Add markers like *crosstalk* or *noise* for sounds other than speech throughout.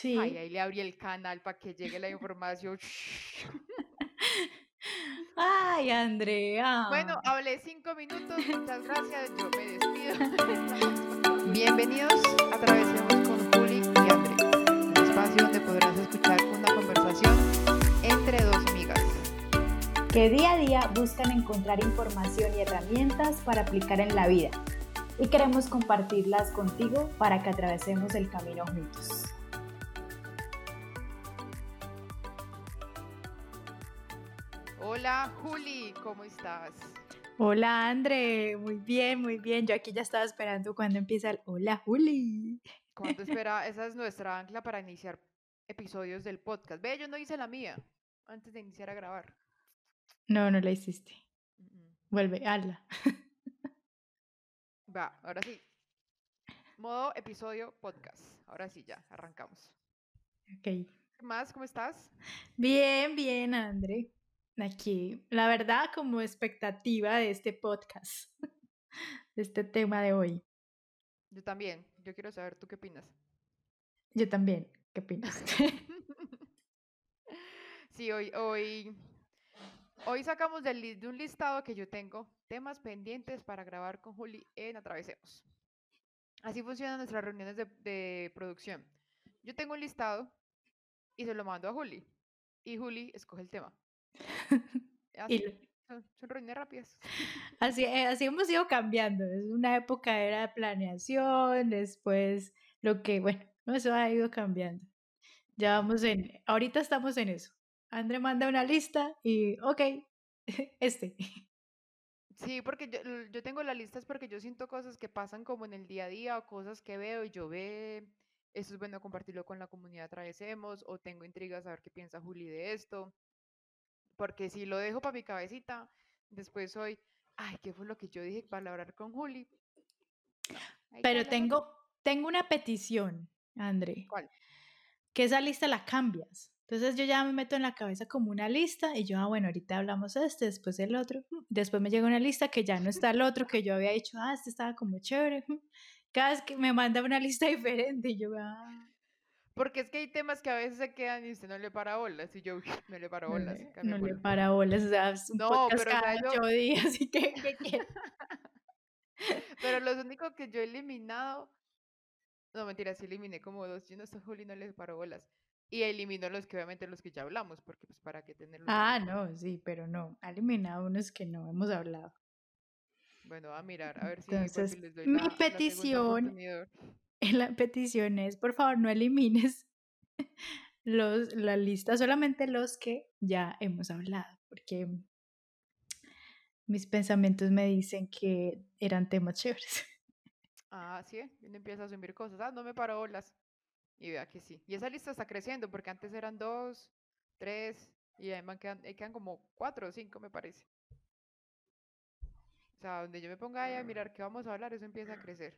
Sí. Ay, ahí le abrí el canal para que llegue la información. *laughs* *laughs* Ay, Andrea. Bueno, hablé cinco minutos, *laughs* muchas gracias, yo me despido. Bienvenidos a Travesemos con Juli y André, un espacio donde podrás escuchar una conversación entre dos amigas. Que día a día buscan encontrar información y herramientas para aplicar en la vida. Y queremos compartirlas contigo para que atravesemos el camino juntos. Hola Juli, ¿cómo estás? Hola André, muy bien, muy bien. Yo aquí ya estaba esperando cuando empieza el Hola Juli. ¿Cuánto *laughs* espera? Esa es nuestra ancla para iniciar episodios del podcast. Ve, yo no hice la mía antes de iniciar a grabar. No, no la hiciste. Vuelve, hazla. *laughs* Va, ahora sí. Modo episodio podcast. Ahora sí, ya, arrancamos. Ok. ¿Qué más? ¿Cómo estás? Bien, bien, André. Aquí, la verdad, como expectativa de este podcast, *laughs* de este tema de hoy. Yo también. Yo quiero saber tú qué opinas. Yo también. ¿Qué opinas? *laughs* Sí, hoy, hoy, hoy sacamos del de un listado que yo tengo temas pendientes para grabar con Juli en Atravesemos. Así funcionan nuestras reuniones de, de producción. Yo tengo un listado y se lo mando a Juli. Y Juli escoge el tema. *laughs* Así, son, son reuniones rápidas. Así, eh, así hemos ido cambiando. Es una época era de planeación, después lo que, bueno, no, eso ha ido cambiando. Ya vamos en, ahorita estamos en eso. André manda una lista y, ok, *laughs* este. Sí, porque yo, yo tengo la lista es porque yo siento cosas que pasan como en el día a día o cosas que veo y yo ve, esto es bueno compartirlo con la comunidad Atravesemos o tengo intrigas a ver qué piensa Juli de esto, porque si lo dejo para mi cabecita, después soy, ay, ¿qué fue lo que yo dije para hablar con Juli? Pero tengo, tengo una petición, André, ¿Cuál? que esa lista la cambias. Entonces yo ya me meto en la cabeza como una lista y yo, ah, bueno, ahorita hablamos de este, después el otro. mm, Después me llega una lista que ya no *laughs* está el otro que yo había dicho, ah, este estaba como chévere. *laughs* Cada vez que me manda una lista *laughs* diferente y yo, ah, Porque es que hay temas que a veces se quedan y usted no le para bolas y yo "Uy, no le paro no bolas. le, no le bola". para bolas, o sea, es un No, podcast pero cada yo- ocho días, así que. *laughs* Pero los únicos que yo he eliminado, no mentira, sí eliminé como dos, yo no estoy Juli, no les paro bolas. Y elimino los que obviamente los que ya hablamos, porque pues para qué tenerlos. Ah, no, sí, pero no, ha eliminado unos que no hemos hablado. Bueno, a mirar, a ver si Entonces, les doy mi la- la oportunidad. La petición es, por favor, no elimines *laughs* los, la lista, solamente los que ya hemos hablado, porque mis pensamientos me dicen que eran temas chéveres. Ah, sí, ¿eh? uno empieza a asumir cosas. Ah, no me paro bolas. Y vea que sí. Y esa lista está creciendo, porque antes eran dos, tres, y me quedan, quedan como cuatro o cinco, me parece. O sea, donde yo me ponga ahí a mirar qué vamos a hablar, eso empieza a crecer.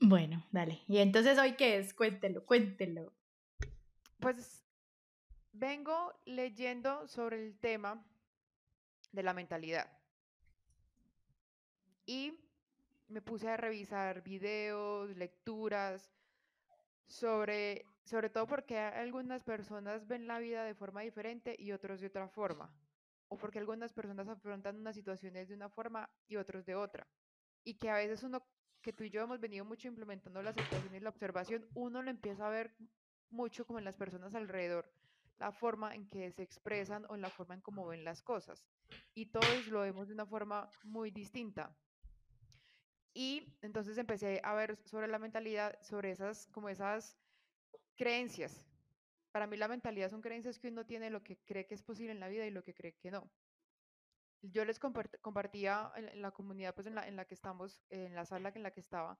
Bueno, dale. ¿Y entonces hoy qué es? Cuéntelo, cuéntelo. Pues vengo leyendo sobre el tema de la mentalidad. Y me puse a revisar videos, lecturas, sobre, sobre todo porque algunas personas ven la vida de forma diferente y otros de otra forma. O porque algunas personas afrontan unas situaciones de una forma y otros de otra. Y que a veces uno, que tú y yo hemos venido mucho implementando la aceptación y la observación, uno lo empieza a ver mucho como en las personas alrededor, la forma en que se expresan o en la forma en cómo ven las cosas. Y todos lo vemos de una forma muy distinta. Y entonces empecé a ver sobre la mentalidad, sobre esas, como esas creencias. Para mí la mentalidad son creencias que uno tiene lo que cree que es posible en la vida y lo que cree que no. Yo les compart- compartía en, la comunidad, pues en la, en la que estamos, en la sala en la que estaba,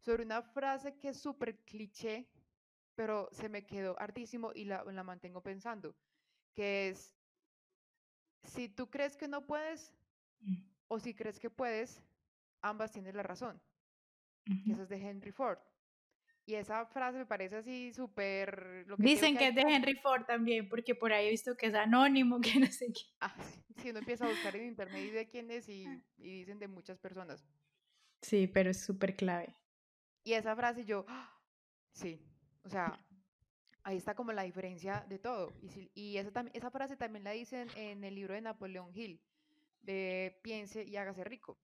sobre una frase que es súper cliché, pero se me quedó hartísimo y la, la mantengo pensando, que es, si tú crees que no puedes Mm, o si crees que puedes, ambas tienes la razón. Eso es de Henry Ford. Y esa frase me parece así súper... que Dicen que hay es de Henry Ford también, porque por ahí he visto que es anónimo, *laughs* que no sé qué. Ah, sí, si uno empieza a buscar en internet y ve quién es y, y dicen de muchas personas. Sí, pero es súper clave. Y esa frase yo, ¡ah! sí, O sea, ahí está como la diferencia de todo. Y, y esa, esa frase también la dicen en el libro de Napoleón Hill, de piense y hágase rico.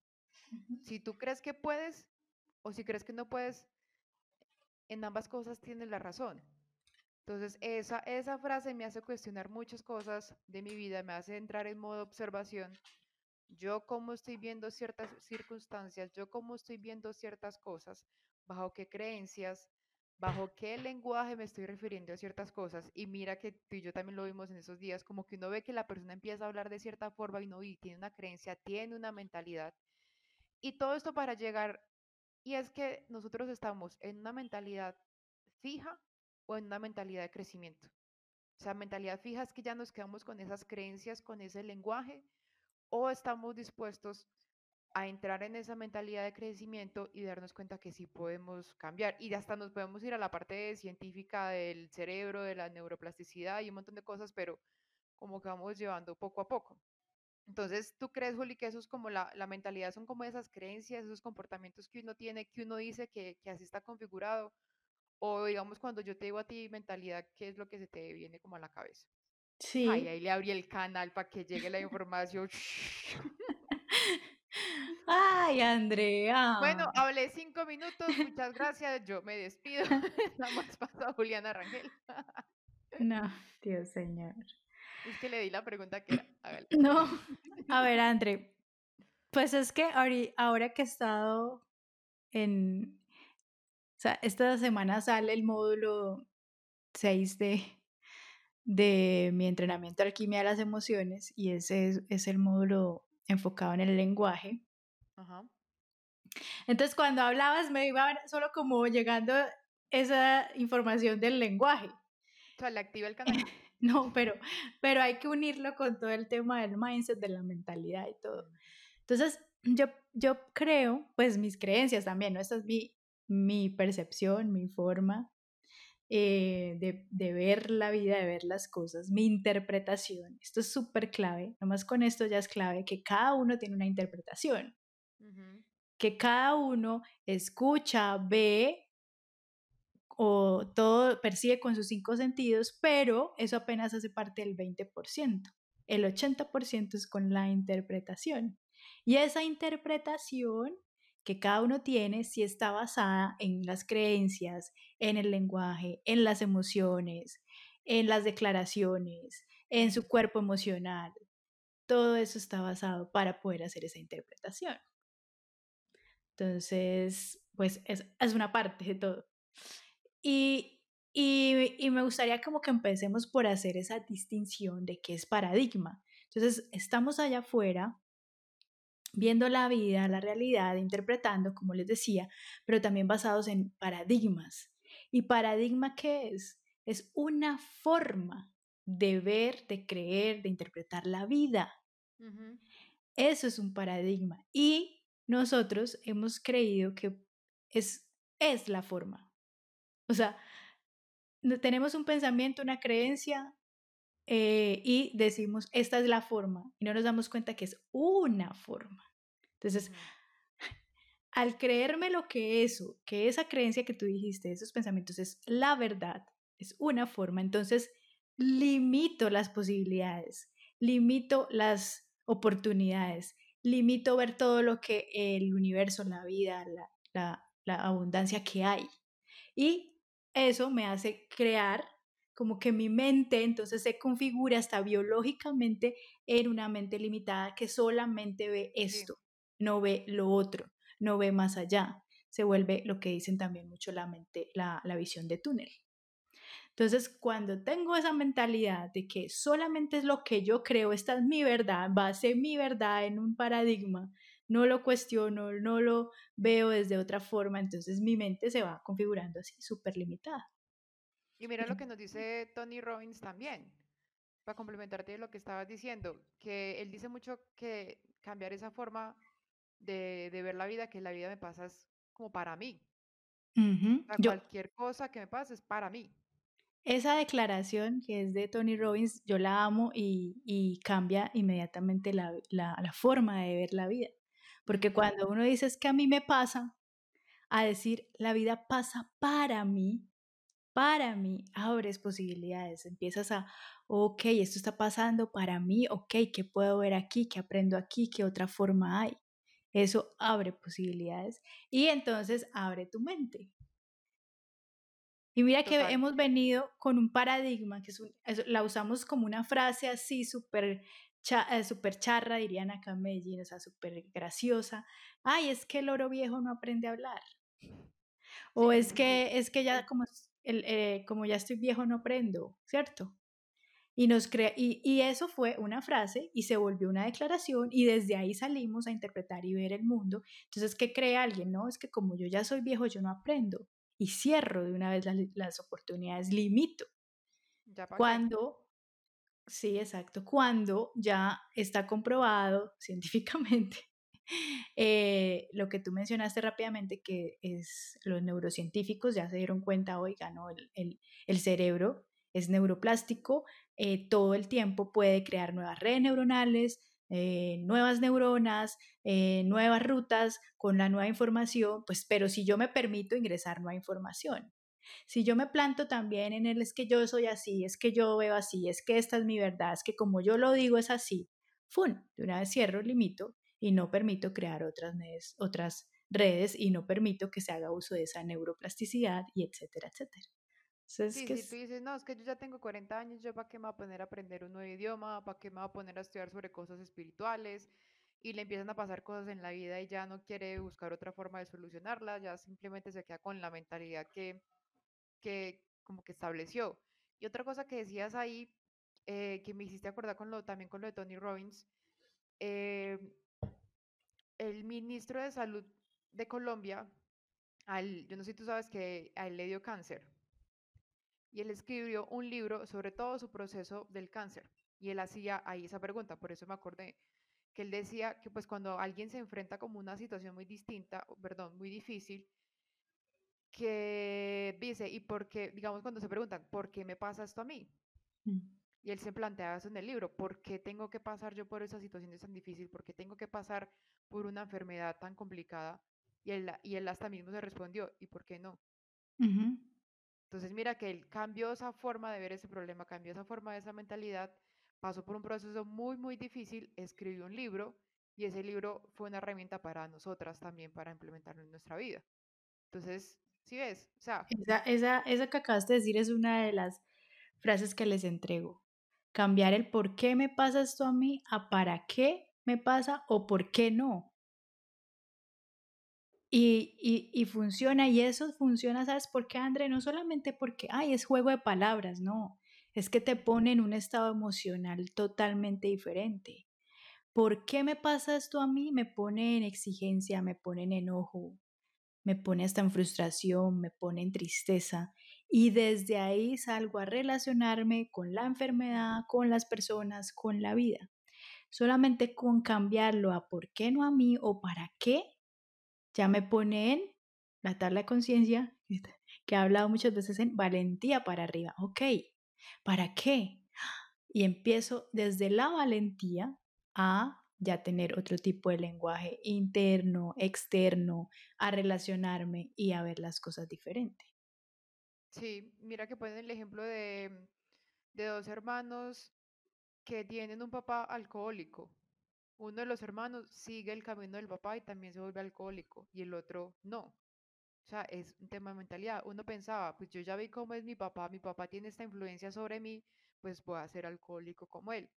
Si tú crees que puedes o si crees que no puedes, en ambas cosas tienes la razón. Entonces, esa, esa frase me hace cuestionar muchas cosas de mi vida, me hace entrar en modo observación. Yo cómo estoy viendo ciertas circunstancias, yo cómo estoy viendo ciertas cosas, bajo qué creencias, bajo qué lenguaje me estoy refiriendo a ciertas cosas. Y mira que tú y yo también lo vimos en esos días, como que uno ve que la persona empieza a hablar de cierta forma y no, tiene una creencia, tiene una mentalidad. Y todo esto para llegar, y es que nosotros estamos en una mentalidad fija o en una mentalidad de crecimiento. O sea, mentalidad fija es que ya nos quedamos con esas creencias, con ese lenguaje, o estamos dispuestos a entrar en esa mentalidad de crecimiento y darnos cuenta que sí podemos cambiar. Y hasta nos podemos ir a la parte científica del cerebro, de la neuroplasticidad y un montón de cosas, pero como que vamos llevando poco a poco. Entonces, ¿tú crees, Juli, que eso es como la, la mentalidad, son como esas creencias, esos comportamientos que uno tiene, que uno dice que, que así está configurado? O digamos, cuando yo te digo a ti mentalidad, ¿qué es lo que se te viene como a la cabeza? Sí. Ay, ahí le abrí el canal para que llegue la información. *laughs* Ay, Andrea. Bueno, hablé cinco minutos, muchas gracias, yo me despido. *laughs* Nada paso a Juliana Rangel. *laughs* no, Dios señor. Es que le di la pregunta que era. *laughs* No, a ver, André. Pues es que ahora que he estado en, o sea, esta semana sale el módulo 6 de, de mi entrenamiento de alquimia de las emociones y ese es, el módulo enfocado en el lenguaje. Entonces, cuando hablabas, me iba solo como llegando esa información del lenguaje. O sea, le activa el *laughs* canal. *laughs* no, pero, pero hay que unirlo con todo el tema del mindset, de la mentalidad y todo. Entonces, yo, yo creo, pues mis creencias también, ¿no? Esta es mi, mi percepción, mi forma eh, de, ver la vida, de ver las cosas, mi interpretación. Esto es súper clave, nomás con esto ya es clave que cada uno tiene una interpretación, que cada uno escucha, ve o todo percibe con sus cinco sentidos, pero eso apenas hace parte del 20%. El 80% es con la interpretación. Y esa interpretación que cada uno tiene si está basada en las creencias, en el lenguaje, en las emociones, en las declaraciones, en su cuerpo emocional. Todo eso está basado para poder hacer esa interpretación. Entonces, pues es, es una parte de todo. Y, y, y, me gustaría como que empecemos por hacer esa distinción de qué es paradigma. Entonces, estamos allá afuera viendo la vida, la realidad, interpretando, como les decía, pero también basados en paradigmas. ¿Y paradigma qué es? Es una forma de ver, de creer, de interpretar la vida. Eso es un paradigma. Y nosotros hemos creído que es, es la forma. O sea, tenemos un pensamiento, una creencia eh, y decimos, esta es la forma, y no nos damos cuenta que es una forma. Entonces, al creerme lo que eso, que esa creencia que tú dijiste, esos pensamientos es la verdad, es una forma, entonces limito las posibilidades, limito las oportunidades, limito ver todo lo que el universo, la vida, la, la abundancia que hay. Y eso me hace crear como que mi mente entonces se configura hasta biológicamente en una mente limitada que solamente ve esto, no ve lo otro, no ve más allá. Se vuelve lo que dicen también mucho la mente, la, la visión de túnel. Entonces, cuando tengo esa mentalidad de que solamente es lo que yo creo, esta es mi verdad, va a ser mi verdad en un paradigma, no lo cuestiono, no lo veo desde otra forma, entonces mi mente se va configurando así, súper limitada. Y mira lo que nos dice Tony Robbins también, para complementarte de lo que estabas diciendo, que él dice mucho que cambiar esa forma de, ver la vida, que la vida me pasa es como para mí. cualquier cosa que me pase es para mí. Esa declaración que es de Tony Robbins, yo la amo y, cambia inmediatamente la, la, forma de ver la vida. Porque cuando uno dice es que a mí me pasa, a decir la vida pasa para mí, para mí, abres posibilidades, empiezas a, ok, esto está pasando para mí, ok, ¿qué puedo ver aquí? ¿Qué aprendo aquí? ¿Qué otra forma hay? Eso abre posibilidades y entonces abre tu mente. Y mira que hemos venido con un paradigma, que es la usamos como una frase así súper eh, super charra, dirían acá en Medellín, o sea, súper graciosa. Ay, es que el oro viejo no aprende a hablar. O es que, es que ya como, el, eh, como ya estoy viejo no aprendo, ¿cierto? Y, nos crea, y, y, eso fue una frase y se volvió una declaración y desde ahí salimos a interpretar y ver el mundo. Entonces, ¿qué cree alguien? No, es que como yo ya soy viejo, yo no aprendo y cierro de una vez las, las oportunidades, limito. Cuando, sí, exacto, cuando ya está comprobado científicamente *laughs* eh, lo que tú mencionaste rápidamente, que es los neurocientíficos ya se dieron cuenta, oiga, ¿no? el, el, cerebro es neuroplástico, eh, todo el tiempo puede crear nuevas redes neuronales, eh, nuevas neuronas, nuevas rutas con la nueva información, pues, pero si yo me permito ingresar nueva información. Si yo me planto también en el es que yo soy así, es que yo veo así, es que esta es mi verdad, es que como yo lo digo es así, ¡fun! De una vez cierro, limito y no permito crear otras redes, otras redes y no permito que se haga uso de esa neuroplasticidad y etcétera, etcétera. sí, si tú dices, no, es que yo ya tengo 40 años, ¿yo para qué me voy a poner a aprender un nuevo idioma? ¿Para qué me voy a poner a estudiar sobre cosas espirituales? Y le empiezan a pasar cosas en la vida y ya no quiere buscar otra forma de solucionarla, ya simplemente se queda con la mentalidad que, que como que estableció. Y otra cosa que decías ahí, eh, que me hiciste acordar con lo, también con lo de Tony Robbins, eh, el ministro de Salud de Colombia, al, yo no sé si tú sabes que a él le dio cáncer y él escribió un libro sobre todo su proceso del cáncer. Y él hacía ahí esa pregunta, por eso me acordé, que él decía que pues cuando alguien se enfrenta como una situación muy distinta, perdón, muy difícil, que dice, ¿y por qué, digamos cuando se preguntan, ¿por qué me pasa esto a mí? Mm. Y él se plantea eso en el libro, ¿por qué tengo que pasar yo por esa situación tan difícil? ¿Por qué tengo que pasar por una enfermedad tan complicada? Y él, y él hasta mismo se respondió, ¿y por qué no? Entonces mira que él cambió esa forma de ver ese problema, cambió esa forma de esa mentalidad, pasó por un proceso muy, muy difícil, escribió un libro y ese libro fue una herramienta para nosotras también para implementarlo en nuestra vida. Entonces, ¿sí ves? O sea, esa, esa, esa que acabas de decir es una de las frases que les entrego. Cambiar el por qué me pasa esto a mí a para qué me pasa o por qué no. Y, y, y, funciona, y eso funciona, ¿sabes por qué, André? No solamente porque, ay, es juego de palabras, no, es que te pone en un estado emocional totalmente diferente. ¿Por qué me pasa esto a mí? Me pone en exigencia, me pone en enojo, me pone hasta en frustración, me pone en tristeza. Y desde ahí salgo a relacionarme con la enfermedad, con las personas, con la vida. Solamente con cambiarlo a por qué no a mí o para qué ya me pone en la tabla de conciencia, *laughs* que he hablado muchas veces en valentía para arriba. Ok, ¿para qué? Y empiezo desde la valentía a ya tener otro tipo de lenguaje interno, externo, a relacionarme y a ver las cosas diferentes. Sí, mira que ponen el ejemplo de, de dos hermanos que tienen un papá alcohólico uno de los hermanos sigue el camino del papá y también se vuelve alcohólico y el otro no. O sea, es un tema de mentalidad. Uno pensaba, pues yo ya vi cómo es mi papá, mi papá tiene esta influencia sobre mí, pues voy a ser alcohólico como él.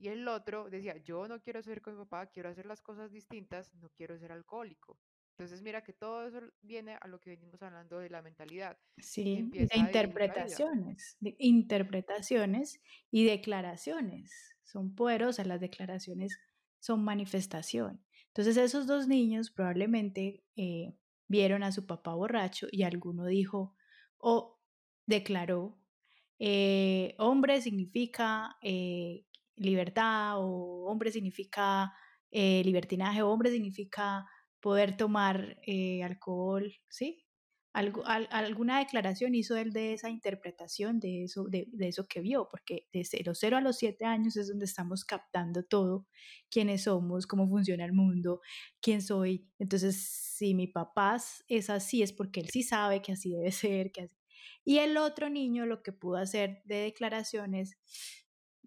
Y el otro decía, yo no quiero ser como mi papá, quiero hacer las cosas distintas, no quiero ser alcohólico. Entonces, mira que todo eso viene a lo que venimos hablando de la mentalidad. Sí, de interpretaciones, de interpretaciones y declaraciones. Son poderosas las declaraciones son manifestación. Entonces esos dos niños probablemente eh, vieron a su papá borracho y alguno dijo o declaró, eh, hombre significa eh, libertad o hombre significa libertinaje, o hombre significa poder tomar alcohol, ¿sí? alguna declaración hizo él de esa interpretación de eso, de, eso que vio, porque desde los 0 a los 7 años es donde estamos captando todo, quiénes somos, cómo funciona el mundo, quién soy. Entonces, si mi papá es así, es porque él sí sabe que así debe *laughs* ser, que Y el otro niño lo que pudo hacer de declaraciones,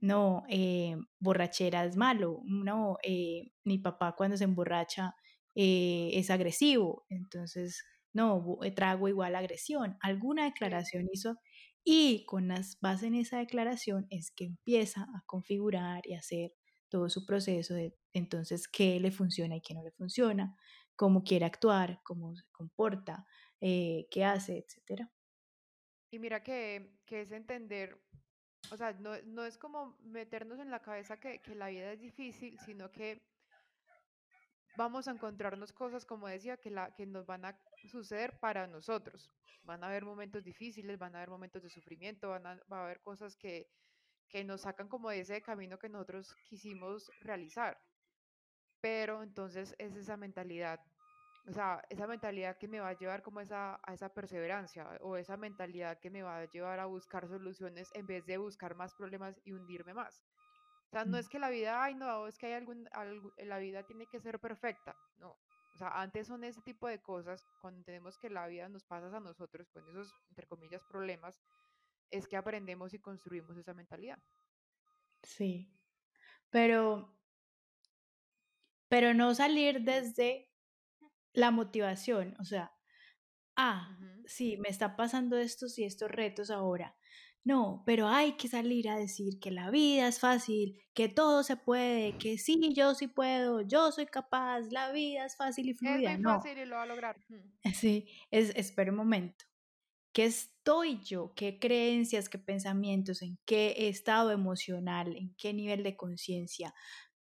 no, eh, borrachera es malo, no, eh, mi papá cuando se emborracha eh, es agresivo, entonces, no, trago igual agresión. Alguna declaración hizo y con las bases en esa declaración es que empieza a configurar y hacer todo su proceso de entonces qué le funciona y qué no le funciona, cómo quiere actuar, cómo se comporta, eh, qué hace, etcétera. Y mira que, que, es entender, o sea, no, no, es como meternos en la cabeza que, que la vida es difícil, sino que vamos a encontrarnos cosas, como decía, que, la, que nos van a suceder para nosotros. Van a haber momentos difíciles, van a haber momentos de sufrimiento, van a, va a haber cosas que, que nos sacan como de ese camino que nosotros quisimos realizar. Pero entonces es esa mentalidad, o sea, esa mentalidad que me va a llevar como esa, a esa perseverancia o esa mentalidad que me va a llevar a buscar soluciones en vez de buscar más problemas y hundirme más. O sea, no mm. es que la vida, ay, no, es que hay algún, algo, la vida tiene que ser perfecta, no. O sea, antes son ese tipo de cosas, cuando tenemos que la vida nos pasa a nosotros con esos, entre comillas, problemas, es que aprendemos y construimos esa mentalidad. Sí, pero, pero no salir desde la motivación, o sea, ah, sí, me está pasando estos y estos retos ahora. No, pero hay que salir a decir que la vida es fácil, que todo se puede, que sí, yo sí puedo, yo soy capaz, la vida es fácil y fluida. Es muy fácil y lo va a lograr. *laughs* Sí, es, espera un momento. ¿Qué estoy yo? ¿Qué creencias, qué pensamientos, en qué estado emocional, en qué nivel de conciencia?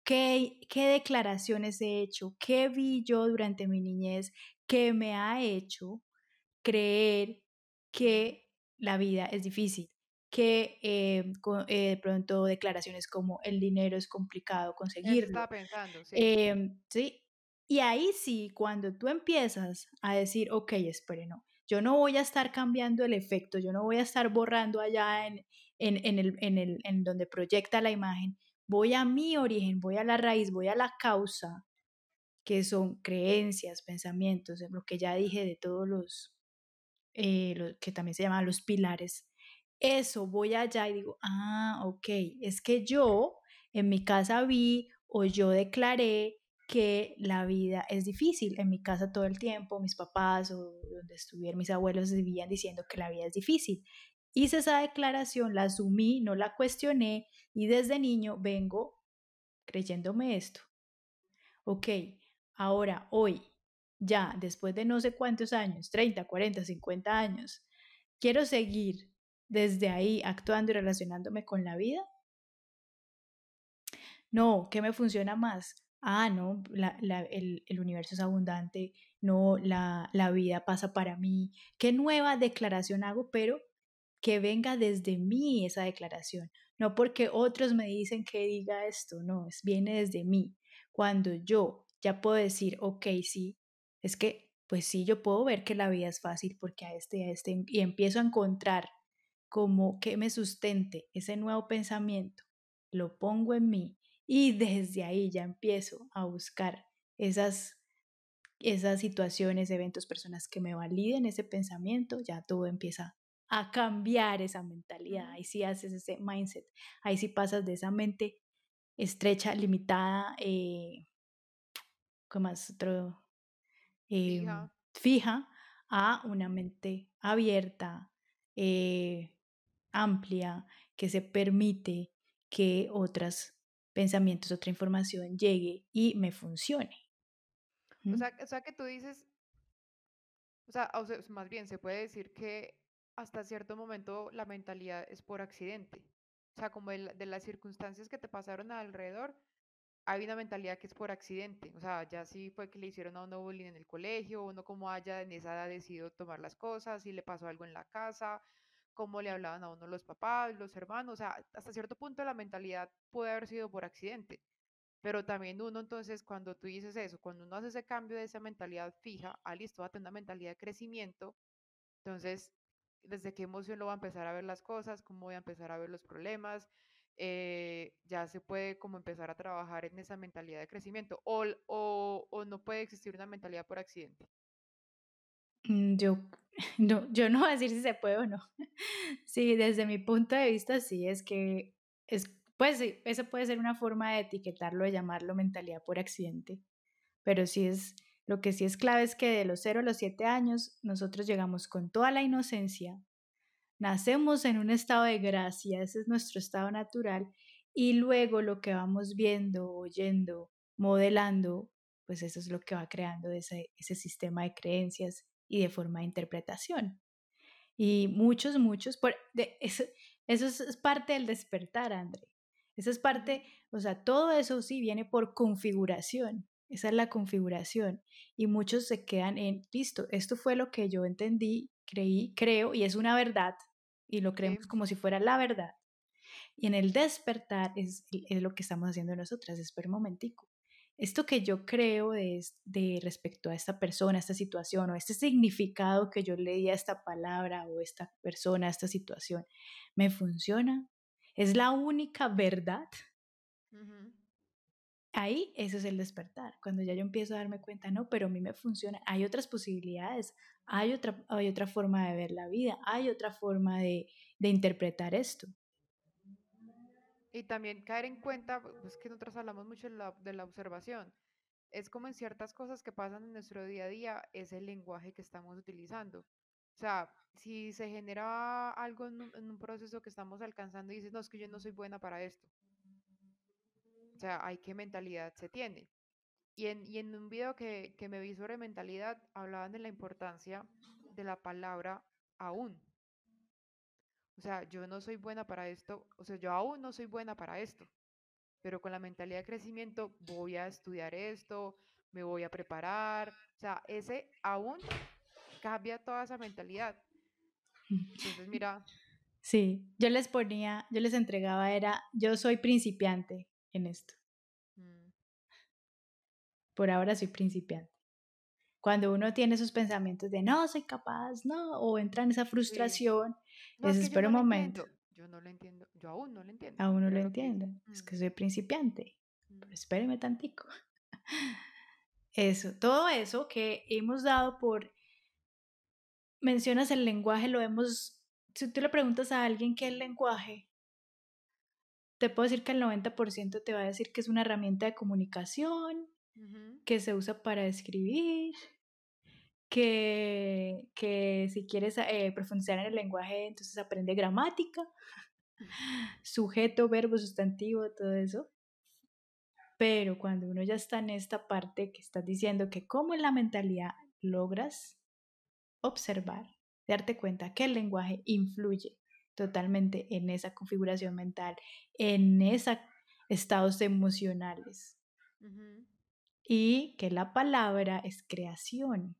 ¿Qué, ¿Qué declaraciones he hecho? ¿Qué vi yo durante mi niñez que me ha hecho creer que la vida es difícil? que eh, eh, de pronto declaraciones como el dinero es complicado conseguirlo. Estaba pensando, sí. Em, sí. Y ahí sí, cuando tú empiezas a decir, ok, espere, no, yo no voy a estar cambiando el efecto, yo no voy a estar borrando allá en, en, el, en, el, en donde proyecta la imagen. Voy a mi origen, voy a la raíz, voy a la causa, que son creencias, pensamientos, lo que ya dije de todos los, eh, que también se llaman los pilares. Eso, voy allá y digo, ah, ok, es que yo en mi casa vi o yo declaré que la vida es difícil. En mi casa todo el tiempo, mis papás o donde estuvieron mis abuelos vivían diciendo que la vida es difícil. Hice esa declaración, la asumí, no la cuestioné y desde niño vengo creyéndome esto. Ok, ahora, hoy, ya, después de no sé cuántos años, 30, 40, 50 años, quiero seguir desde ahí actuando y relacionándome con la vida. No, ¿qué me funciona más? ah, no, el, universo es abundante, no, la, la vida pasa para mí. ¿Qué nueva declaración hago? Pero que venga desde mí esa declaración, no porque otros me dicen que diga esto, no, es, viene desde mí. Cuando yo ya puedo decir, ok, sí, es que, pues sí, yo puedo ver que la vida es fácil porque a este, a este, y empiezo a encontrar como que me sustente ese nuevo pensamiento, lo pongo en mí y desde ahí ya empiezo a buscar esas, esas situaciones, eventos, personas que me validen ese pensamiento, ya todo empieza a cambiar esa mentalidad. Ahí sí haces ese mindset, ahí sí pasas de esa mente estrecha, limitada, eh, ¿cómo más otro? Em, fija. a una mente abierta, eh, amplia, que se permite que otras pensamientos, otra información llegue y me funcione. O, sea, o sea, que tú dices, o sea, más bien se puede decir que hasta cierto momento la mentalidad es por accidente. O sea, como de, las circunstancias que te pasaron alrededor, hay una mentalidad que es por accidente. O sea, ya sí fue que le hicieron a uno bullying en el colegio, uno como haya en esa edad decidido tomar las cosas, si le pasó algo en la casa, cómo le hablaban a uno los papás, los hermanos, o sea, hasta cierto punto la mentalidad puede haber sido por accidente, pero también uno entonces cuando tú dices eso, cuando uno hace ese cambio de esa mentalidad fija, ah, listo, va a tener una mentalidad de crecimiento, entonces, ¿desde qué emoción lo va a empezar a ver las cosas? ¿Cómo voy a empezar a ver los problemas? Eh, ya se puede como empezar a trabajar en esa mentalidad de crecimiento o, o, o no puede existir una mentalidad por accidente. Mm, yo *laughs* no, yo no voy a decir si se puede o no. *laughs* Sí, desde mi punto de vista, sí, es que es, pues sí, eso puede ser una forma de etiquetarlo, de llamarlo mentalidad por accidente, pero sí es, lo que sí es clave es que de los 0 a los 7 años nosotros llegamos con toda la inocencia, nacemos en un estado de gracia, ese es nuestro estado natural, y luego lo que vamos viendo, oyendo, modelando, pues eso es lo que va creando ese, ese sistema de creencias y de forma de interpretación. Y muchos, muchos, por, eso, eso es parte del despertar, André. Eso es parte, o sea, todo eso sí viene por configuración. Esa es la configuración. Y muchos se quedan en, listo, esto fue lo que yo entendí, creí, creo, y es una verdad. Y lo creemos como si fuera la verdad. Y en el despertar es, es lo que estamos haciendo nosotras. Espera un momentico esto que yo creo de, de, respecto a esta persona, a esta situación, o este significado que yo le di a esta palabra o esta persona, a esta situación, ¿me funciona? ¿Es la única verdad? Ahí eso es el despertar, cuando ya yo empiezo a darme cuenta, no, pero a mí me funciona, hay otras posibilidades, hay otra, hay otra forma de ver la vida, hay otra forma de, de interpretar esto. Y también caer en cuenta, pues que nosotros hablamos mucho de la, de la, observación, es como en ciertas cosas que pasan en nuestro día a día, es el lenguaje que estamos utilizando. O sea, si se genera algo en un, proceso que estamos alcanzando y dices, no, es que yo no soy buena para esto. O sea, hay qué mentalidad se tiene. Y en, y en un video que, que me vi sobre mentalidad, hablaban de la importancia de la palabra aún. O sea, yo no soy buena para esto, o sea, yo aún no soy buena para esto, pero con la mentalidad de crecimiento voy a estudiar esto, me voy a preparar, o sea, ese aún cambia toda esa mentalidad. Entonces, mira. Sí, yo les ponía, yo les entregaba, era, yo soy principiante en esto. Mm. Por ahora soy principiante. Cuando uno tiene esos pensamientos de no soy capaz, no, o entra en esa frustración, no, es un momento. Yo no lo entiendo, yo aún no lo entiendo. Aún no lo entiendo, es que mm. soy principiante. Mm. espéreme tantico. Eso, todo eso que hemos dado por, mencionas el lenguaje, lo hemos, si tú le preguntas a alguien qué es el lenguaje, te puedo decir que el 90% te va a decir que es una herramienta de comunicación, que se usa para escribir, que, que si quieres eh, profundizar en el lenguaje, entonces aprende gramática, *laughs* sujeto, verbo, sustantivo, todo eso. Pero cuando uno ya está en esta parte que estás diciendo que cómo en la mentalidad logras observar, darte cuenta que el lenguaje influye totalmente en esa configuración mental, en esos estados emocionales. Y que la palabra es creación,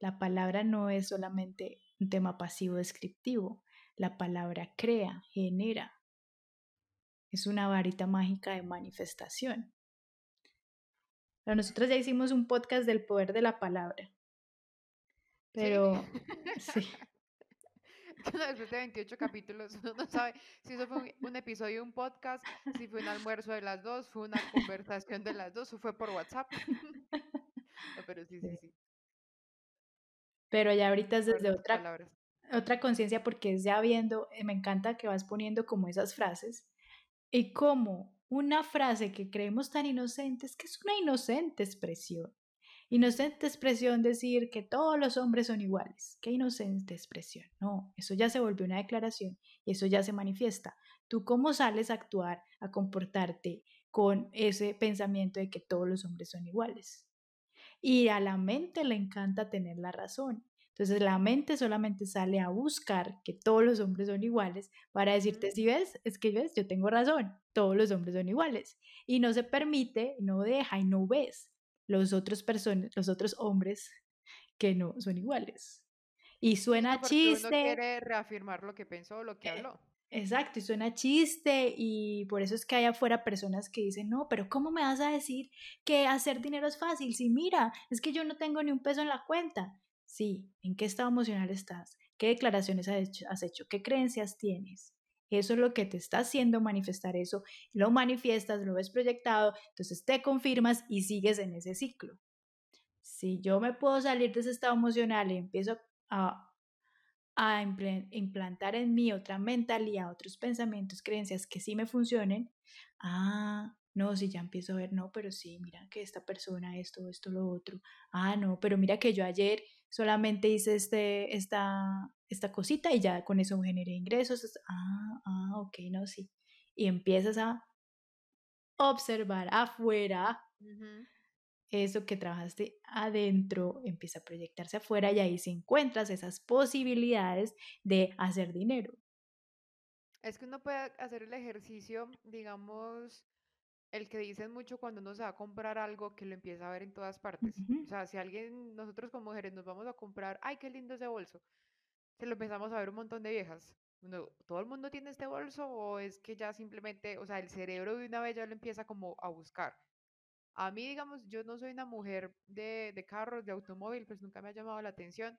la palabra no es solamente un tema pasivo descriptivo, la palabra crea, genera. Es una varita mágica de manifestación. Pero nosotros ya hicimos un podcast del poder de la palabra. Pero *laughs* sí. *laughs* Después de 28 capítulos, uno no sabe si eso fue un, episodio, un podcast, si fue un almuerzo de las dos, fue una conversación de las dos o fue por WhatsApp. *laughs* pero sí, sí, sí pero ya ahorita es desde otra, otra conciencia porque es ya viendo, eh, me encanta que vas poniendo como esas frases y como una frase que creemos tan inocente es que es una inocente expresión. Inocente expresión decir que todos los hombres son iguales. Qué inocente expresión. No, eso ya se volvió una declaración y eso ya se manifiesta. Tú cómo sales a actuar, a comportarte con ese pensamiento de que todos los hombres son iguales y a la mente le encanta tener la razón. Entonces la mente solamente sale a buscar que todos los hombres son iguales para decirte, si ves, es que ves, yo tengo razón, todos los hombres son iguales. Y no se permite, no deja y no ves los otros, personas, los otros hombres que no son iguales. Y suena chiste. Uno quiere reafirmar lo que pensó o lo que eh, habló. Exacto, y suena chiste y por eso es que hay afuera personas que dicen, no, pero ¿cómo me vas a decir que hacer dinero es fácil? Si mira, es que yo no tengo ni un peso en la cuenta. Sí, ¿en qué estado emocional estás? ¿Qué declaraciones? Has hecho? ¿Qué creencias tienes? Eso es lo que te está haciendo manifestar eso. Lo manifiestas, lo ves proyectado, entonces te confirmas y sigues en ese ciclo. si yo me puedo salir de ese estado emocional y empiezo a, a implantar en mí otra mentalidad, otros pensamientos, creencias que sí me funcionen, ah, no, si ya empiezo a ver, no, pero sí, mira que esta persona, esto, esto, lo otro, ah, no, pero mira que yo ayer solamente hice este, esta, esta cosita y ya con eso generé ingresos, ah, ah, ok, no, sí, y empiezas a observar afuera eso que trabajaste adentro empieza a proyectarse afuera y ahí se encuentras esas posibilidades de hacer dinero. Es que uno puede hacer el ejercicio, digamos, el que dicen mucho cuando uno se va a comprar algo que lo empieza a ver en todas partes. O sea, si alguien, nosotros como mujeres nos vamos a comprar, ay, qué lindo ese bolso, se lo empezamos a ver un montón de viejas. ¿Todo el mundo tiene este bolso o es que ya simplemente, o sea, el cerebro de una vez ya lo empieza como a buscar? A mí, digamos, yo no soy una mujer de, de carros, de automóvil, pues nunca me ha llamado la atención,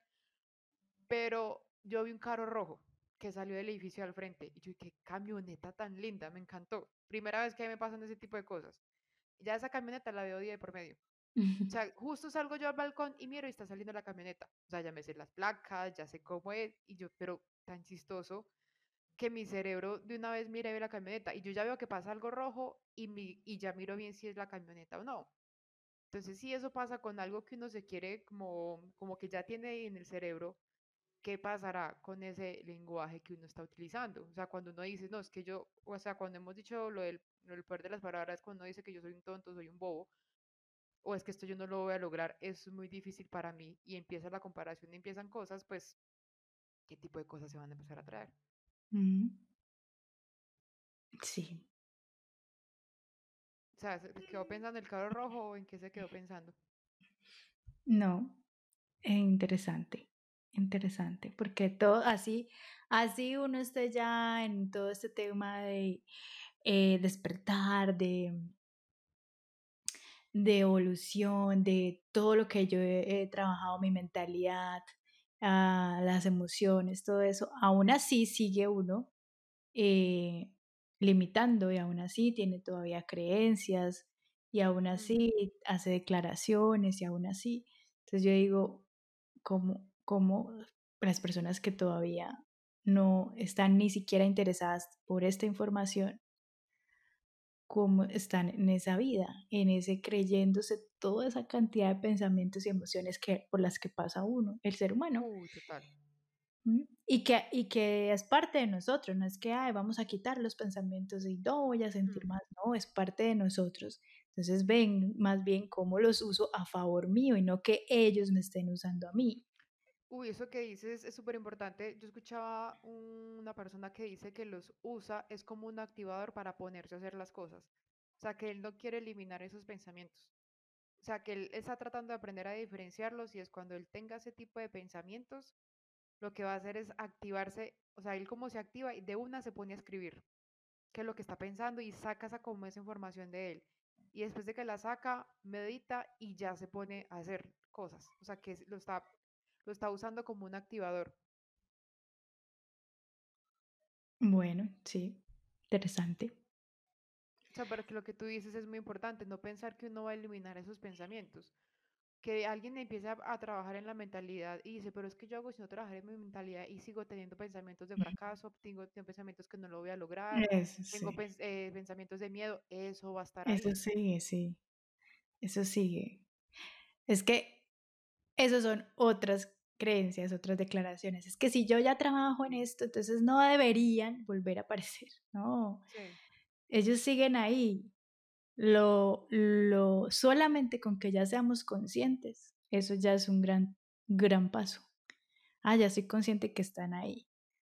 pero yo vi un carro rojo que salió del edificio al frente y yo qué camioneta tan linda, me encantó. Primera vez que me pasan ese tipo de cosas. Ya esa camioneta la veo día de por medio. O sea, justo salgo yo al balcón y miro y está saliendo la camioneta. O sea, ya me sé las placas, ya sé cómo es, y yo, pero tan chistoso que mi cerebro de una vez mire la camioneta y yo ya veo que pasa algo rojo y, mi, y ya miro bien si es la camioneta o no. Entonces, si eso pasa con algo que uno se quiere como, como que ya tiene en el cerebro, ¿qué pasará con ese lenguaje que uno está utilizando? O sea, cuando uno dice, no, es que yo, o sea, cuando hemos dicho lo del, lo del poder de las palabras, cuando uno dice que yo soy un tonto, soy un bobo, o es que esto yo no lo voy a lograr, es muy difícil para mí, y empieza la comparación y empiezan cosas, pues, ¿qué tipo de cosas se van a empezar a traer? Sí. O sea, ¿se quedó pensando en el carro rojo o en qué se quedó pensando? No, es interesante, interesante, porque todo así, así uno esté ya en todo este tema de eh, despertar, de, de evolución, de todo lo que yo he trabajado, mi mentalidad, las emociones, todo eso, aún así sigue uno eh, limitando y aún así tiene todavía creencias y aún así hace declaraciones y aún así. Entonces yo digo, como, como las personas que todavía no están ni siquiera interesadas por esta información, cómo están en esa vida, en ese creyéndose toda esa cantidad de pensamientos y emociones que, por las que pasa uno, el ser humano. Y que, y que es parte de nosotros, no es que Ay, vamos a quitar los pensamientos y no voy a sentir más, no, es parte de nosotros. Entonces ven más bien cómo los uso a favor mío y no que ellos me estén usando a mí. Uy, eso que dices es súper importante. Yo escuchaba una persona que dice que los usa es como un activador para ponerse a hacer las cosas. O sea, que él no quiere eliminar esos pensamientos. O sea, que él está tratando de aprender a diferenciarlos y es cuando él tenga ese tipo de pensamientos, lo que va a hacer es activarse, o sea, él como se activa y de una se pone a escribir qué es lo que está pensando y saca esa como esa información de él. Y después de que la saca, medita y ya se pone a hacer cosas. O sea, que lo está lo está usando como un activador. Bueno, sí, interesante. O sea, pero que lo que tú dices es muy importante, no pensar que uno va a eliminar esos pensamientos. Que alguien empiece a, trabajar en la mentalidad y dice, pero es que yo hago si no trabajar en mi mentalidad y sigo teniendo pensamientos de fracaso, tengo, pensamientos que no lo voy a lograr, tengo eh, pensamientos de miedo, eso va a estar ahí. Eso sigue, sí. Eso sigue. Es que esos son otras creencias, otras declaraciones. Es que si yo ya trabajo en esto, entonces no deberían volver a aparecer. *laughs* No, ellos siguen ahí. Lo, lo, solamente con que ya seamos conscientes, eso ya es un gran, gran paso. Ah, ya soy consciente que están ahí.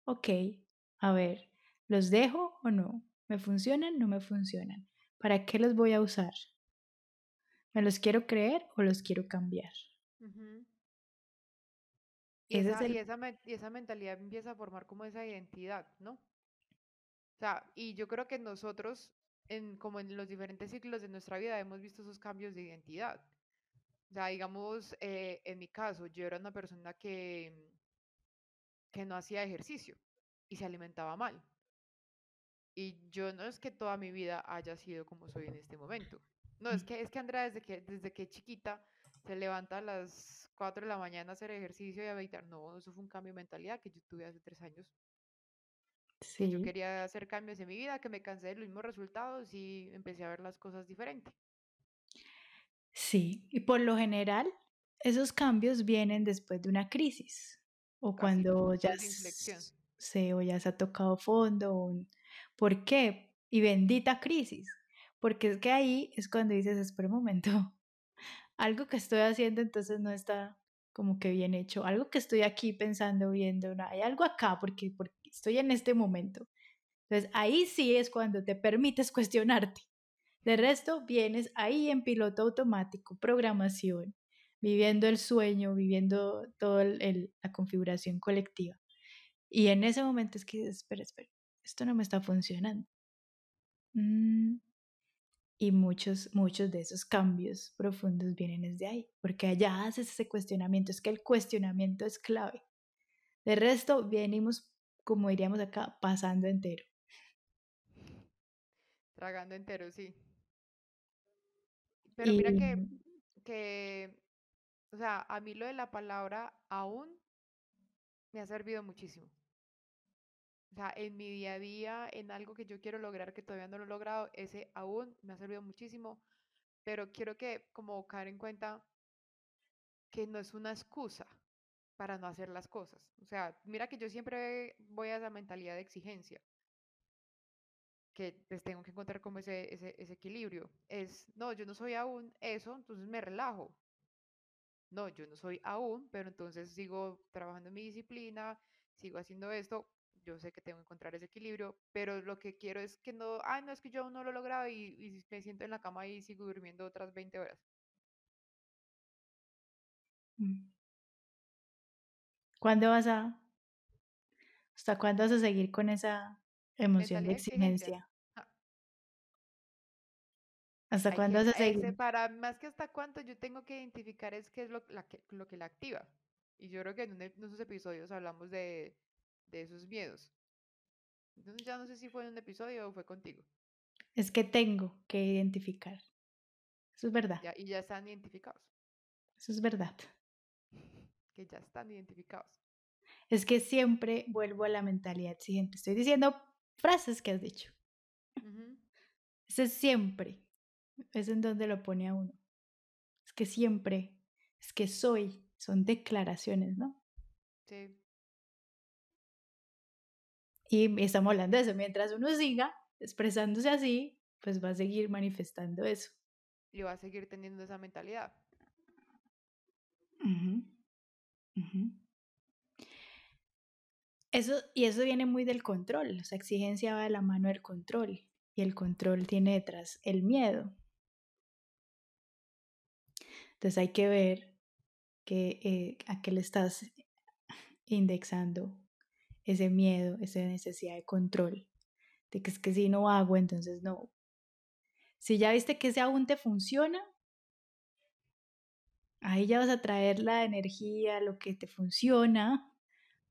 Ok, a ver, ¿los dejo o no? ¿Me funcionan? ¿No me funcionan? ¿Para qué los voy a usar? ¿Me los quiero creer o los quiero cambiar? Y esa, y, esa, mentalidad empieza a formar como esa identidad, ¿no? O sea, y yo creo que nosotros, en, como en los diferentes ciclos de nuestra vida, hemos visto esos cambios de identidad. O sea, digamos, eh, en mi caso, yo era una persona que, que no hacía ejercicio y se alimentaba mal. Y yo no es que toda mi vida haya sido como soy en este momento. No, es que, es que Andrea, desde que, desde que chiquita, se levanta a las 4 de la mañana a hacer ejercicio y a meditar. No, eso fue un cambio de mentalidad que yo tuve hace tres años. Que yo Sí, quería hacer cambios en mi vida, que me cansé de los mismos resultados y empecé a ver las cosas diferente. sí. Y por lo general, esos cambios vienen después de una crisis o cuando ya se, o ya se ha tocado fondo. o un- ¿Por qué? Y bendita crisis. Porque es que ahí es cuando dices, espera un momento, algo que estoy haciendo entonces no está como que bien hecho, algo que estoy aquí pensando, viendo, no, hay algo acá porque, porque estoy en este momento. Entonces ahí sí es cuando te permites *laughs* cuestionarte. De resto, vienes ahí en piloto automático, programación, viviendo el sueño, viviendo toda la configuración colectiva. Y en ese momento es que dices, espera, espera, esto no me está funcionando. Mm, y muchos, muchos de esos cambios profundos vienen desde ahí, porque allá haces ese cuestionamiento, es que el cuestionamiento es clave. De resto, venimos, como diríamos acá, pasando entero. Tragando entero, sí. Pero mira que, que, o sea, a mí lo de la palabra aún me ha servido muchísimo. O sea, en mi día a día, en algo que yo quiero lograr que todavía no lo he logrado, ese aún me ha servido muchísimo, pero quiero que como caer en cuenta que no es una excusa para no hacer las cosas. O sea, mira que yo siempre voy a esa mentalidad de exigencia, que pues tengo que encontrar como ese, ese, ese equilibrio. Es, no, yo no soy aún eso, entonces me relajo. No, yo no soy aún, pero entonces sigo trabajando en mi disciplina, sigo haciendo esto. Yo sé que tengo que encontrar ese equilibrio, pero lo que quiero es que no, ay, no es que yo aún no lo he logrado y, y me siento en la cama y sigo durmiendo otras 20 horas. mm, ¿cuándo vas a, hasta cuándo vas a seguir con esa emoción de exigencia. ¿Hasta Hay cuándo que, vas a ese, seguir? para más que hasta cuánto yo tengo que identificar es qué es lo, la que, lo que la activa. Y yo creo que en uno de esos episodios hablamos de, de esos miedos. Entonces ya no sé si fue en un episodio o fue contigo. Es que tengo que identificar. Eso es verdad. Ya, y ya están identificados. Eso es verdad. *laughs* Que ya están identificados. Es que siempre vuelvo a la mentalidad exigente. Estoy diciendo frases que has dicho. Ese es siempre. Es en donde lo pone a uno. Es que siempre. Es que soy. Son declaraciones, ¿no? Sí. Y estamos hablando de eso. Mientras uno siga expresándose así, pues va a seguir manifestando eso. Y va a seguir teniendo esa mentalidad. Eso, y eso viene muy del control. O sea, exigencia va de la mano del control. Y el control tiene detrás el miedo. Entonces hay que ver que, eh, a qué le estás indexando ese miedo, esa necesidad de control. De que es que si no hago, entonces no. Si ya viste que ese aún te funciona, ahí ya vas a traer la energía, lo que te funciona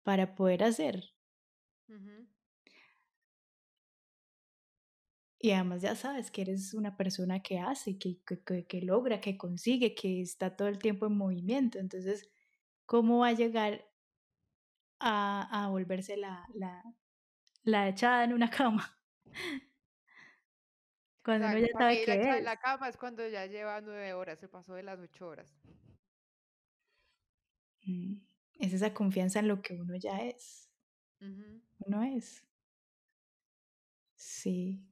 para poder hacer. Y además ya sabes que eres una persona que hace, que, que- que logra, que consigue, que está todo el tiempo en movimiento. Entonces, ¿cómo va a llegar a, a volverse la, la, la echada en una *laughs* cama? Cuando uno ya sabe la echada es. la cama es cuando ya lleva nueve horas, se pasó de las ocho horas. Mm, Es esa confianza en lo que uno ya es. Uno es. Sí.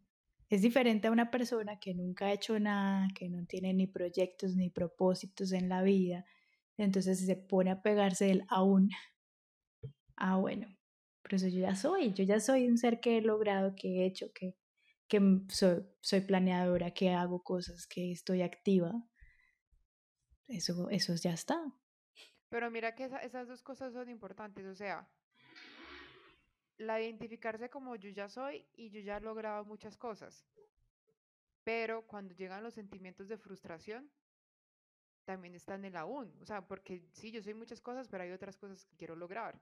Es diferente a una persona que nunca ha hecho nada, que no tiene ni proyectos ni propósitos en la vida. Entonces se pone a pegarse del aún. Ah, bueno, pero eso yo ya soy. Yo ya soy un ser que he logrado, que he hecho, que, que soy, planeadora, que hago cosas, que estoy activa. Eso, ya está. Pero mira que esa- esas dos cosas son importantes. O sea, la identificarse como yo ya soy y yo ya he logrado muchas cosas. Pero cuando llegan los sentimientos de frustración, también está en el aún. O sea, porque sí, yo soy muchas cosas, pero hay otras cosas que quiero lograr.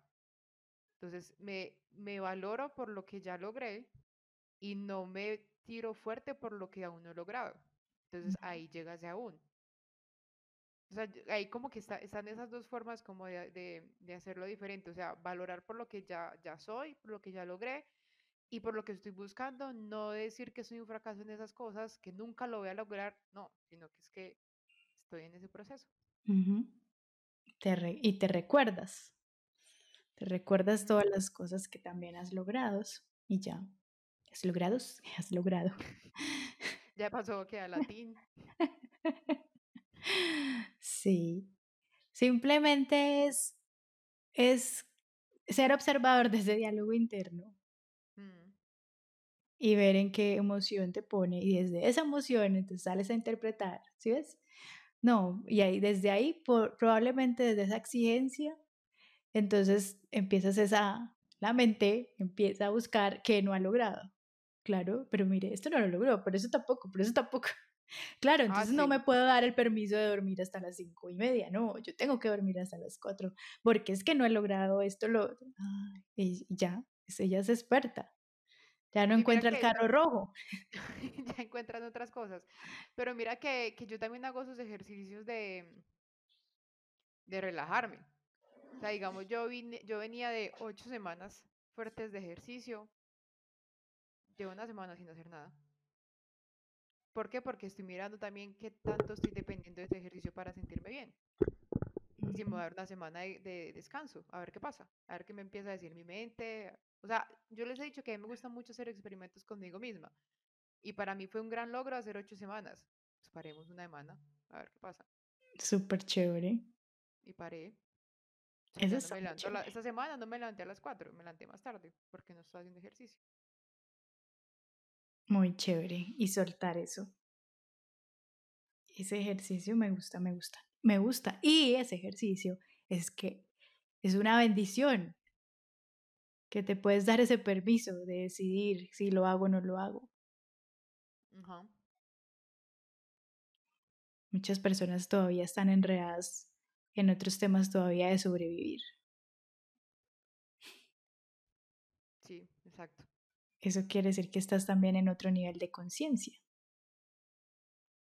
Entonces, me, me valoro por lo que ya logré y no me tiro fuerte por lo que aún no he logrado. Entonces, ahí llega ese aún. O sea, ahí como que está, están esas dos formas como de, de, de hacerlo diferente. O sea, valorar por lo que ya, ya soy, por lo que ya logré y por lo que estoy buscando. No decir que soy un fracaso en esas cosas, que nunca lo voy a lograr, no, sino que es que estoy en ese proceso. Ujú. Te re- y te recuerdas, te recuerdas todas las cosas que también has logrado y ya. ¿Has logrado? *laughs* Has logrado. Ya pasó que *laughs* a latín. Sí. Simplemente es, es ser observador de ese diálogo interno Mm, y ver en qué emoción te pone y desde esa emoción entonces sales a interpretar, ¿sí ves? No, y ahí desde ahí por- probablemente desde esa exigencia, entonces empiezas esa la mente empieza a buscar qué no ha logrado. Claro, pero mire, esto no lo logró, por eso tampoco, por eso tampoco. *laughs* Claro, Ah, entonces no me puedo dar el permiso de dormir hasta las cinco y media, no, yo tengo que dormir hasta las cuatro, porque es que no he logrado esto, lo otro. Ay, y ya, ella es experta, ya no Y encuentra el que carro rojo. *laughs* ya encuentran otras cosas. Pero mira que, que yo también hago esos ejercicios de, de relajarme. O sea, digamos, yo, vine, yo venía de ocho semanas fuertes de ejercicio, llevo una semana sin hacer nada. ¿Por qué? Porque estoy mirando también qué tanto estoy dependiendo de ese ejercicio para sentirme bien. Y si me voy a dar una semana de, de descanso, a ver qué pasa, a ver qué me empieza a decir mi mente. O sea, yo les he dicho que a mí me gusta mucho hacer experimentos conmigo misma. Y para mí fue un gran logro hacer ocho semanas. Pues paremos una semana, a ver qué pasa. Súper chévere. Y paré. Eso no levanto la- esta semana no me levanté a las 4, me levanté más tarde porque no estaba haciendo ejercicio. Muy chévere. Y soltar eso. Ese ejercicio me gusta, me gusta, me gusta. Y ese ejercicio es que es una bendición que te puedes dar ese permiso de decidir si lo hago o no lo hago. Muchas personas todavía están enredadas en otros temas todavía de sobrevivir. Sí, exacto. Eso quiere decir que estás también en otro nivel de conciencia.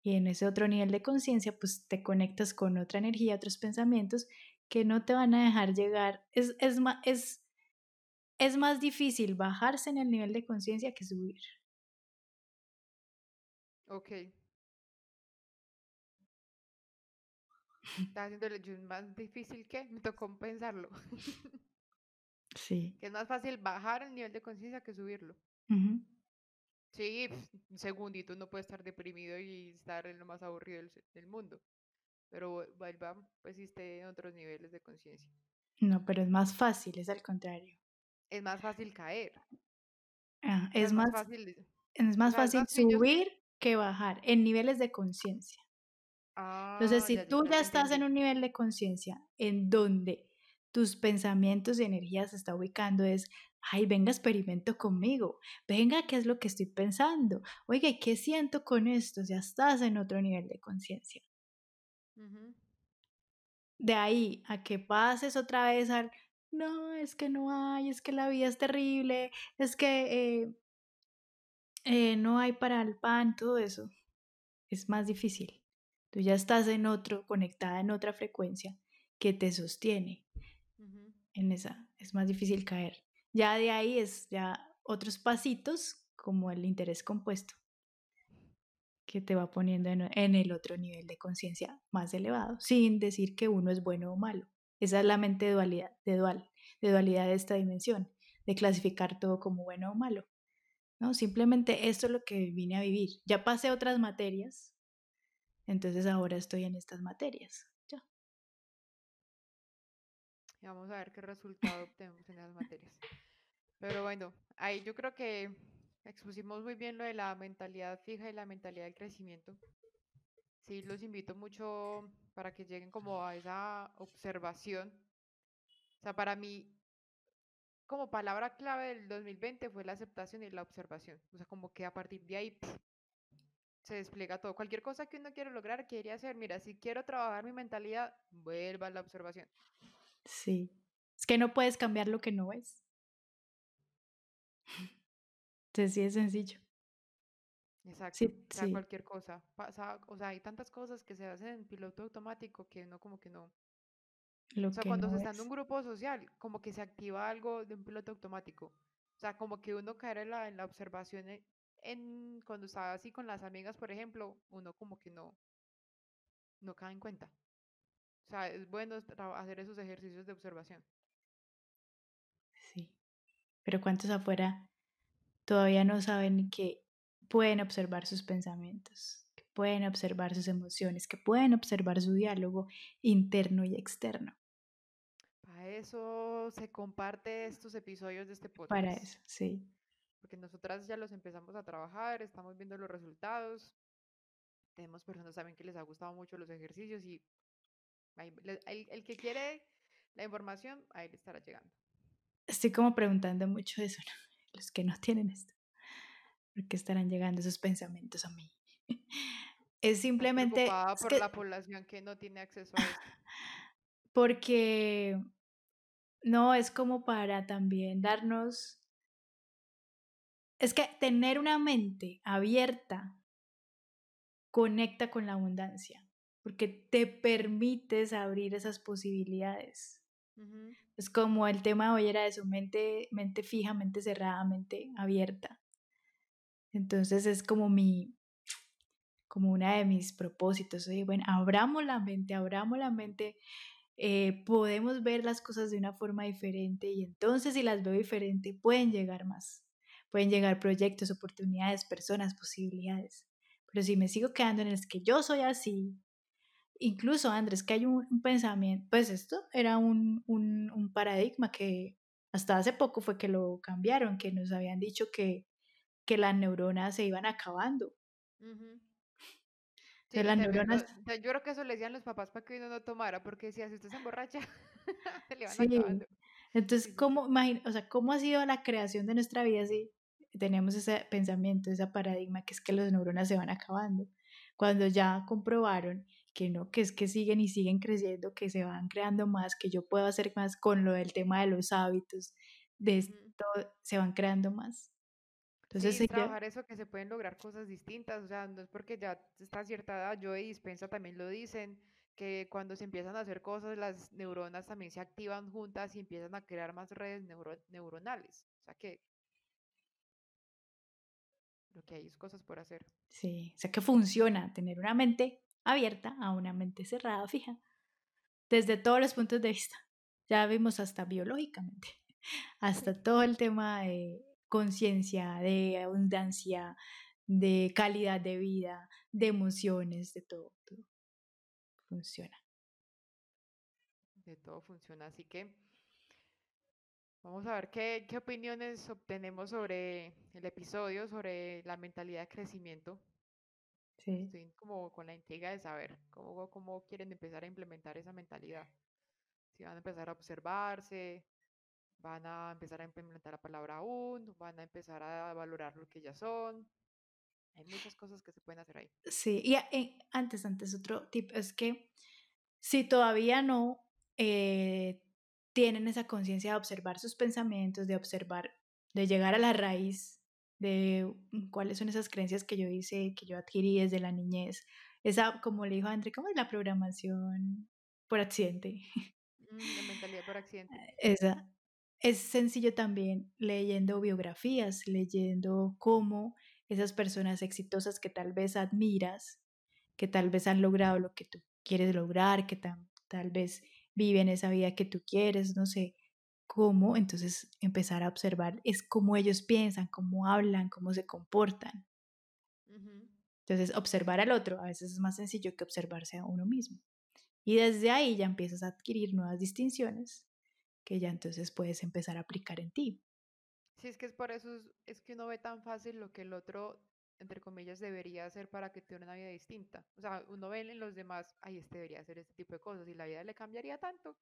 Y en ese otro nivel de conciencia, pues te conectas con otra energía, otros pensamientos que no te van a dejar llegar. Es, es, es, es más difícil bajarse en el nivel de conciencia que subir. Ok. Estaba haciendo el ayuno más difícil que me tocó pensarlo. *laughs* *laughs* Sí. que es más fácil bajar el nivel de conciencia que subirlo. Ujú. Sí, pf, un segundito no puede estar deprimido y estar en lo más aburrido del, del mundo. Pero vuelva, pues esté en otros niveles de conciencia. No, pero es más fácil, es al contrario. Es más fácil caer. Ah, es, más, fácil. es O más sea, es fácil más fácil. Yo subir que bajar en niveles de conciencia. Entonces, Ah, si ya, tú ya estás en un nivel de conciencia en donde tus pensamientos y energía se está ubicando es, ay, venga, experimento conmigo, venga, ¿qué es lo que estoy pensando? Oiga, ¿y ¿qué siento con esto? Ya estás en otro nivel de conciencia. De ahí a que pases otra vez al, no, es que no hay, es que la vida es terrible, es que eh, eh, no hay para el pan, todo eso es más difícil. Tú ya estás en otro, conectada en otra frecuencia que te sostiene en esa, es más difícil caer. Ya de ahí es ya otros pasitos como el interés compuesto que te va poniendo en, en el otro nivel de conciencia más elevado, sin decir que uno es bueno o malo. Esa es la mente de dualidad, de dual, de dualidad de esta dimensión, de clasificar todo como bueno o malo. No, simplemente esto es lo que vine a vivir. Ya pasé otras materias, entonces ahora estoy en estas materias. Ya. Y vamos a ver qué resultado obtenemos en esas materias. Pero bueno, ahí yo creo que expusimos muy bien lo de la mentalidad fija y la mentalidad del crecimiento. Sí, los invito mucho para que lleguen como a esa observación. O sea, para mí, como palabra clave del 2020 fue la aceptación y la observación. O sea, como que a partir de ahí se despliega todo. Cualquier cosa que uno quiere lograr, quiere hacer. Mira, si quiero trabajar mi mentalidad, vuelva a la observación. Sí. Es que no puedes cambiar lo que no ves. Entonces sí es sencillo. Exacto, Sí, o sea, sí, cualquier cosa. Pasa, o sea, hay tantas cosas que se hacen en piloto automático que uno como que no. O lo sea, que cuando se no está en un es. grupo social, como que se activa algo de un piloto automático. O sea, como que uno cae en la, en la observación en, cuando está así con las amigas, por ejemplo, uno como que no, no cae en cuenta. O sea, es bueno hacer esos ejercicios de observación. Sí. Pero ¿cuántos afuera todavía no saben que pueden observar sus pensamientos, que pueden observar sus emociones, que pueden observar su diálogo interno y externo? Para eso se comparte estos episodios de este Para podcast. eso, sí. Porque nosotras ya los empezamos a trabajar, estamos viendo los resultados. Tenemos personas también que les ha gustado mucho los ejercicios y ahí el, el que quiere la información, ahí le estará llegando. Estoy como preguntando mucho eso, ¿no? *laughs* Los que no tienen esto. ¿Por qué estarán llegando esos pensamientos a mí? *laughs* Es simplemente, preocupada es por que, la población que no tiene acceso a esto. *laughs* porque no es como para también darnos, es que tener una mente abierta conecta con la abundancia, porque te permites abrir esas posibilidades. Es como el tema de hoy era de su mente, mente fija, mente cerrada, mente abierta. Entonces es como mi, como una de mis propósitos. Oye, bueno, abramos la mente, abramos la mente, eh, podemos ver las cosas de una forma diferente y entonces si las veo diferente pueden llegar más, pueden llegar proyectos, oportunidades, personas, posibilidades. Pero si me sigo quedando en el que yo soy así, incluso Andrés, que hay un, un pensamiento, pues esto era un, un, un paradigma que hasta hace poco fue que lo cambiaron, que nos habían dicho que, que las neuronas se iban acabando. Sí, las neuronas, yo creo que eso le decían los papás para que uno no tomara, porque decía, si usted se emborracha, *laughs* se le van sí. acabando. Entonces. ¿cómo, imagina, o sea, ¿cómo ha sido la creación de nuestra vida si tenemos ese pensamiento, ese paradigma que es que las neuronas se van acabando? Cuando ya comprobaron que no, que es que siguen y siguen creciendo, que se van creando más, que yo puedo hacer más con lo del tema de los hábitos, de esto, se van creando más. Sí, Entonces, es ella, trabajar eso que se pueden lograr cosas distintas, o sea, no es porque ya está cierta edad, yo y Dispensa también lo dicen, que cuando se empiezan a hacer cosas, las neuronas también se activan juntas y empiezan a crear más redes neuro- neuronales, o sea que lo que hay es cosas por hacer. sí, o sea, que funciona tener una mente abierta a una mente cerrada, fija, desde todos los puntos de vista. Ya vimos hasta biológicamente. *laughs* hasta todo el tema de conciencia, de abundancia, de calidad de vida, de emociones, de todo, todo funciona. De todo funciona, así que vamos a ver qué, qué opiniones obtenemos sobre el episodio, sobre la mentalidad de crecimiento. Sí. Estoy como con la intriga de saber cómo, cómo quieren empezar a implementar esa mentalidad. Si van a empezar a observarse, van a empezar a implementar la palabra aún, van a empezar a valorar lo que ya son. Hay muchas cosas que se pueden hacer ahí. Sí, y eh, antes, antes, otro tip es que si todavía no eh, tienen esa conciencia de observar sus pensamientos, de observar, de llegar a la raíz de mm, cuáles son esas creencias que yo hice, que yo adquirí desde la niñez, esa, como le dijo André, ¿cómo es la programación por accidente? *laughs* Mm, la mentalidad por accidente. Esa. Es sencillo también leyendo biografías, leyendo cómo esas personas exitosas que tal vez admiras, que tal vez han logrado lo que tú quieres lograr, que tal vez viven esa vida que tú quieres, no sé cómo, entonces empezar a observar es cómo ellos piensan, cómo hablan, cómo se comportan. Entonces, observar al otro a veces es más sencillo que observarse a uno mismo. Y desde ahí ya empiezas a adquirir nuevas distinciones que ya entonces puedes empezar a aplicar en ti. Sí, es que es por eso es, es que uno ve tan fácil lo que el otro, entre comillas, debería hacer para que tenga una vida distinta. O sea, uno ve en los demás, ay, este debería hacer este tipo de cosas y la vida le cambiaría tanto.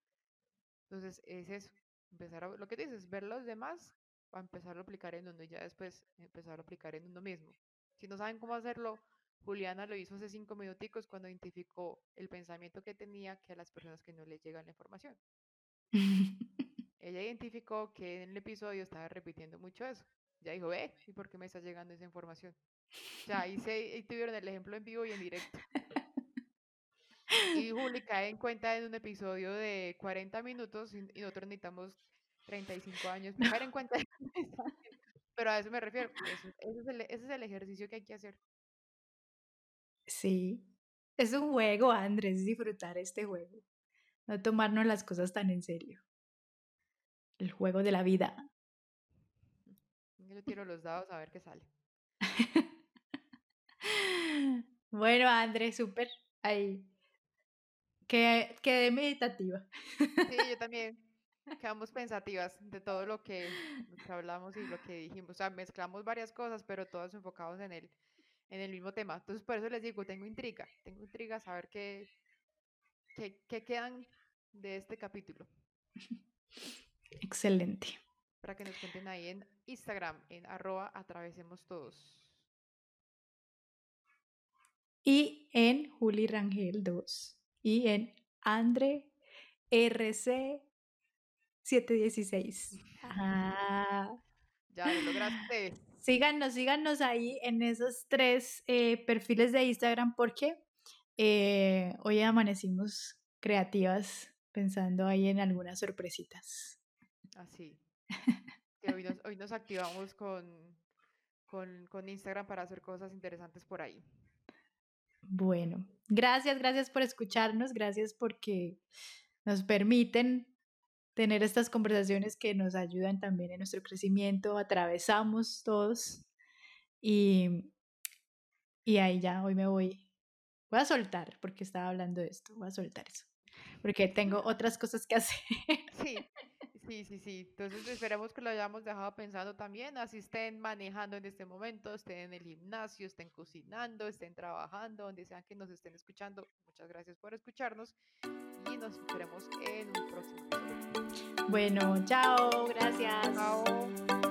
Entonces, es eso, empezar a, lo que dices, ver los demás para empezarlo a aplicar en uno y ya después empezarlo a aplicar en uno mismo. Si no saben cómo hacerlo, Juliana lo hizo hace cinco minuticos cuando identificó el pensamiento que tenía que a las personas que no les llega la información. *laughs* Ella identificó que en el episodio estaba repitiendo mucho eso. Ya dijo, eh, ¿y por qué me está llegando esa información? Ya ahí, se, ahí tuvieron el ejemplo en vivo y en directo. Y *laughs* Juli cae en cuenta en un episodio de 40 minutos y, nosotros necesitamos 35 años para en cuenta. de. *laughs* Pero a eso me refiero. Eso, ese, es el, ese es el ejercicio que hay que hacer. Sí. Es un juego, Andrés, disfrutar este juego. No tomarnos las cosas tan en serio. El juego de la vida. Yo tiro los dados a ver qué sale. *laughs* *laughs* Bueno, Andrés, súper. Ahí. Quedé, quedé meditativa. Sí, yo *laughs* también. Quedamos pensativas de todo lo que, lo que hablamos y lo que dijimos. O sea, mezclamos varias cosas, pero todas enfocados en el, en el mismo tema. Entonces, por eso les digo, tengo intriga. Tengo intriga a saber qué, qué, qué quedan de este capítulo. Excelente. Para que nos cuenten ahí en Instagram, en arroba atravesemos todos. Y en Juli Rangel 2. Y en Andre RC 716. Ah. Ya lo lograste. Síganos, síganos ahí en esos tres eh, perfiles de Instagram porque eh, hoy amanecimos creativas pensando ahí en algunas sorpresitas. Así. Que hoy, nos, hoy nos activamos con, con, con Instagram para hacer cosas interesantes por ahí. Bueno, gracias, gracias por escucharnos, gracias porque nos permiten tener estas conversaciones que nos ayudan también en nuestro crecimiento, atravesamos todos y, y ahí ya, hoy me voy, voy a soltar porque estaba hablando de esto, voy a soltar eso, porque tengo otras cosas que *laughs* hacer. Sí, sí, sí, sí. Entonces esperemos que lo hayamos dejado pensando también, así estén manejando en este momento, estén en el gimnasio, estén cocinando, estén trabajando, donde sean que nos estén escuchando. Muchas gracias por escucharnos y nos veremos en un próximo. Bueno, chao, gracias. Chao.